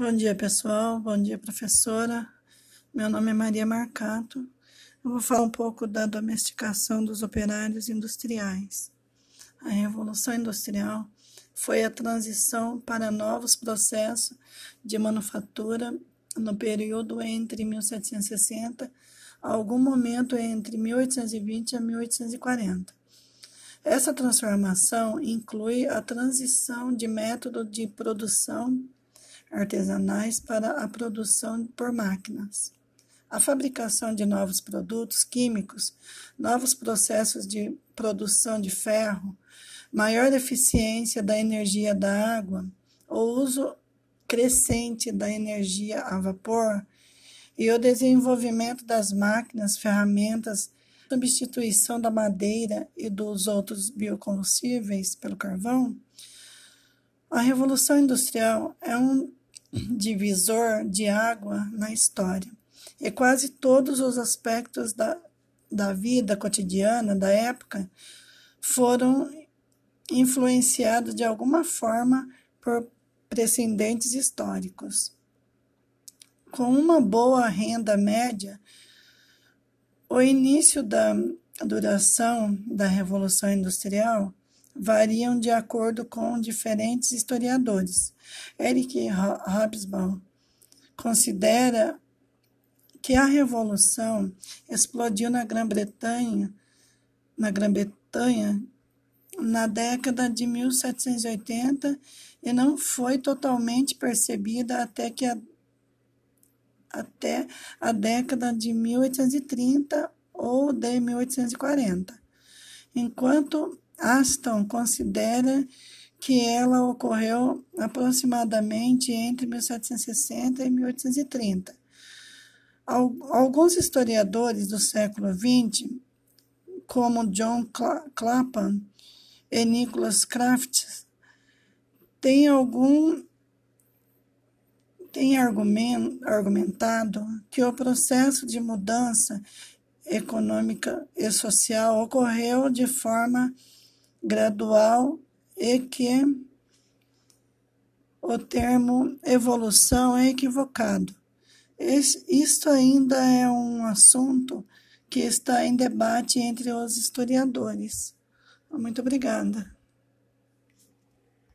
Bom dia, pessoal. Bom dia, professora. Meu nome é Maria Marcato. Eu vou falar um pouco da domesticação dos operários industriais. A Revolução Industrial foi a transição para novos processos de manufatura no período entre 1760 a algum momento entre 1820 a 1840. Essa transformação inclui a transição de método de produção artesanais para a produção por máquinas. A fabricação de novos produtos químicos, novos processos de produção de ferro, maior eficiência da energia da água, o uso crescente da energia a vapor e o desenvolvimento das máquinas, ferramentas, substituição da madeira e dos outros biocombustíveis pelo carvão, a Revolução Industrial é um divisor de água na história. E quase todos os aspectos da, da vida cotidiana da época foram influenciados de alguma forma por precedentes históricos. Com uma boa renda média, o início da duração da Revolução Industrial variam de acordo com diferentes historiadores. Eric Hobsbawm considera que a revolução explodiu na Grã-Bretanha, na Grã-Bretanha, na década de 1780 e não foi totalmente percebida até que a, até a década de 1830 ou de 1840. Enquanto Aston considera que ela ocorreu aproximadamente entre 1760 e 1830. Alguns historiadores do século XX, como John Clapham e Nicholas Crafts, têm algum tem argumentado que o processo de mudança econômica e social ocorreu de forma gradual e que o termo evolução é equivocado. Isto ainda é um assunto que está em debate entre os historiadores. Muito obrigada.